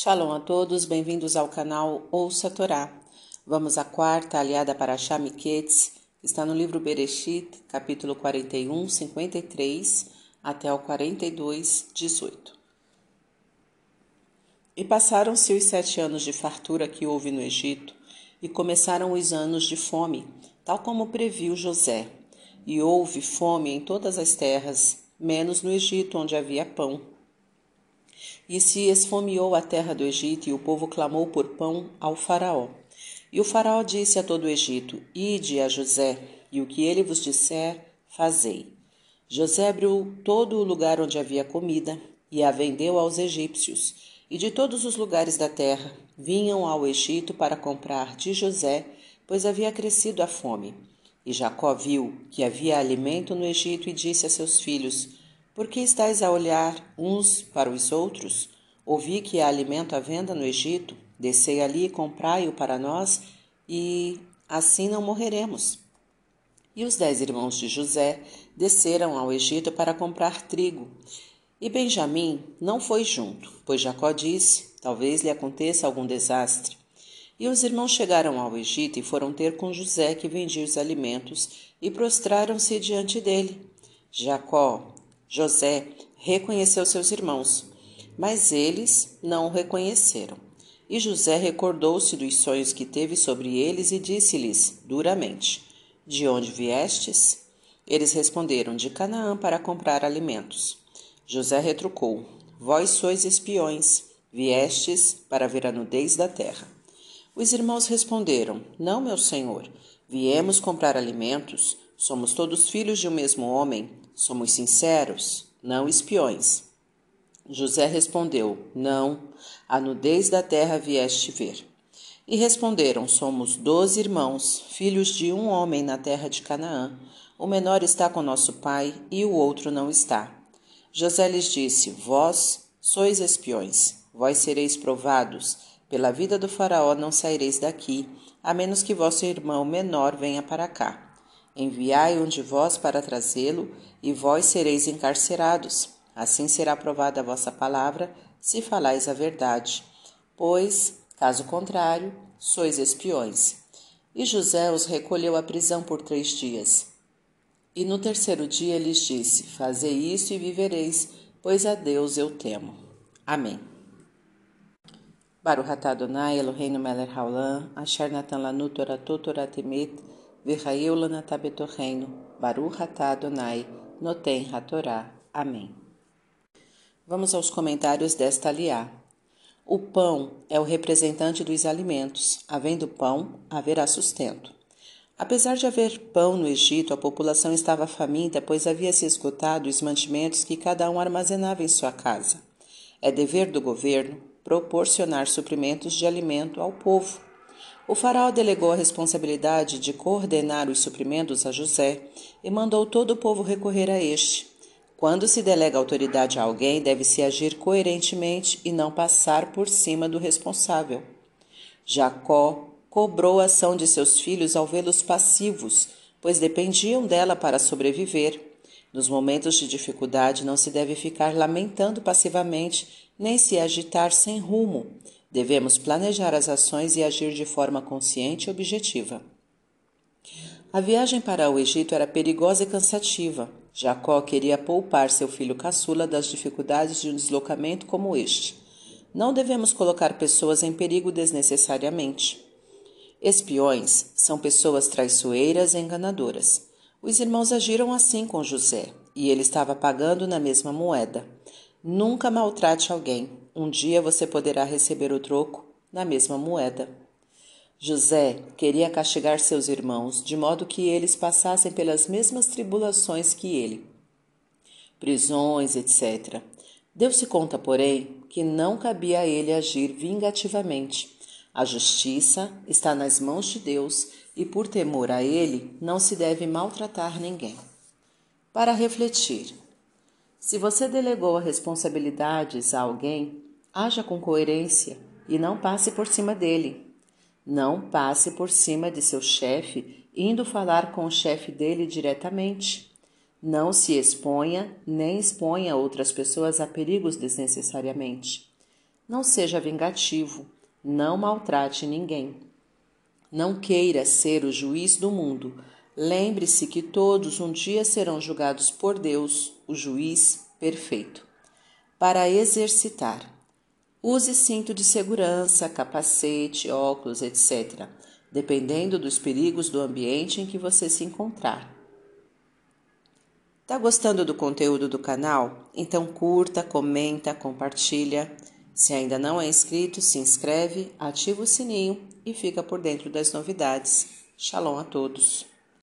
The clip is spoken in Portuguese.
Shalom a todos, bem-vindos ao canal Ouça Torá. Vamos à quarta aliada para Shamiquetz, que está no livro Bereshit, capítulo 41, 53 até o 42, 18. E passaram-se os sete anos de fartura que houve no Egito, e começaram os anos de fome, tal como previu José. E houve fome em todas as terras, menos no Egito, onde havia pão e se esfomeou a terra do Egito, e o povo clamou por pão ao Faraó. E o Faraó disse a todo o Egito: Ide a José, e o que ele vos disser, fazei. José abriu todo o lugar onde havia comida, e a vendeu aos egípcios. E de todos os lugares da terra vinham ao Egito para comprar de José, pois havia crescido a fome. E Jacó viu que havia alimento no Egito e disse a seus filhos: por que estáis a olhar uns para os outros? Ouvi que há alimento à venda no Egito. Descei ali e comprai-o para nós, e assim não morreremos. E os dez irmãos de José desceram ao Egito para comprar trigo. E Benjamim não foi junto, pois Jacó disse: Talvez lhe aconteça algum desastre. E os irmãos chegaram ao Egito e foram ter com José, que vendia os alimentos, e prostraram-se diante dele. Jacó José reconheceu seus irmãos, mas eles não o reconheceram. E José recordou-se dos sonhos que teve sobre eles e disse-lhes duramente: De onde viestes? Eles responderam: De Canaã para comprar alimentos. José retrucou: Vós sois espiões, viestes para ver a nudez da terra. Os irmãos responderam: Não, meu senhor, viemos comprar alimentos. Somos todos filhos de um mesmo homem. Somos sinceros, não espiões. José respondeu: Não, a nudez da terra vieste ver. E responderam: Somos doze irmãos, filhos de um homem na terra de Canaã. O menor está com nosso pai e o outro não está. José lhes disse: Vós sois espiões, vós sereis provados. Pela vida do Faraó não saireis daqui, a menos que vosso irmão menor venha para cá. Enviai um de vós para trazê-lo, e vós sereis encarcerados. Assim será provada a vossa palavra, se falais a verdade. Pois, caso contrário, sois espiões. E José os recolheu à prisão por três dias. E no terceiro dia lhes disse: Fazei isso e vivereis, pois a Deus eu temo. Amém. Baruch atah Adonai Eloheinu melech haolam, asher natan lanu toratot toratemet, Virraeu Lanatabetorreino, Baruch Atah Adonai, Noten Hatorá. Amém. Vamos aos comentários desta aliá. O pão é o representante dos alimentos. Havendo pão, haverá sustento. Apesar de haver pão no Egito, a população estava faminta, pois havia se esgotado os mantimentos que cada um armazenava em sua casa. É dever do governo proporcionar suprimentos de alimento ao povo. O faraó delegou a responsabilidade de coordenar os suprimentos a José e mandou todo o povo recorrer a este. Quando se delega autoridade a alguém, deve-se agir coerentemente e não passar por cima do responsável. Jacó cobrou a ação de seus filhos ao vê-los passivos, pois dependiam dela para sobreviver. Nos momentos de dificuldade, não se deve ficar lamentando passivamente, nem se agitar sem rumo. Devemos planejar as ações e agir de forma consciente e objetiva. A viagem para o Egito era perigosa e cansativa. Jacó queria poupar seu filho caçula das dificuldades de um deslocamento como este. Não devemos colocar pessoas em perigo desnecessariamente. Espiões são pessoas traiçoeiras e enganadoras. Os irmãos agiram assim com José, e ele estava pagando na mesma moeda. Nunca maltrate alguém. Um dia você poderá receber o troco na mesma moeda. José queria castigar seus irmãos de modo que eles passassem pelas mesmas tribulações que ele. Prisões, etc. Deu-se conta, porém, que não cabia a ele agir vingativamente. A justiça está nas mãos de Deus e, por temor a ele, não se deve maltratar ninguém. Para refletir, se você delegou responsabilidades a alguém, haja com coerência e não passe por cima dele. Não passe por cima de seu chefe indo falar com o chefe dele diretamente. Não se exponha nem exponha outras pessoas a perigos desnecessariamente. Não seja vingativo, não maltrate ninguém. Não queira ser o juiz do mundo. Lembre-se que todos um dia serão julgados por Deus, o juiz perfeito. Para exercitar, use cinto de segurança, capacete, óculos, etc., dependendo dos perigos do ambiente em que você se encontrar. Tá gostando do conteúdo do canal? Então curta, comenta, compartilha. Se ainda não é inscrito, se inscreve, ativa o sininho e fica por dentro das novidades. Shalom a todos.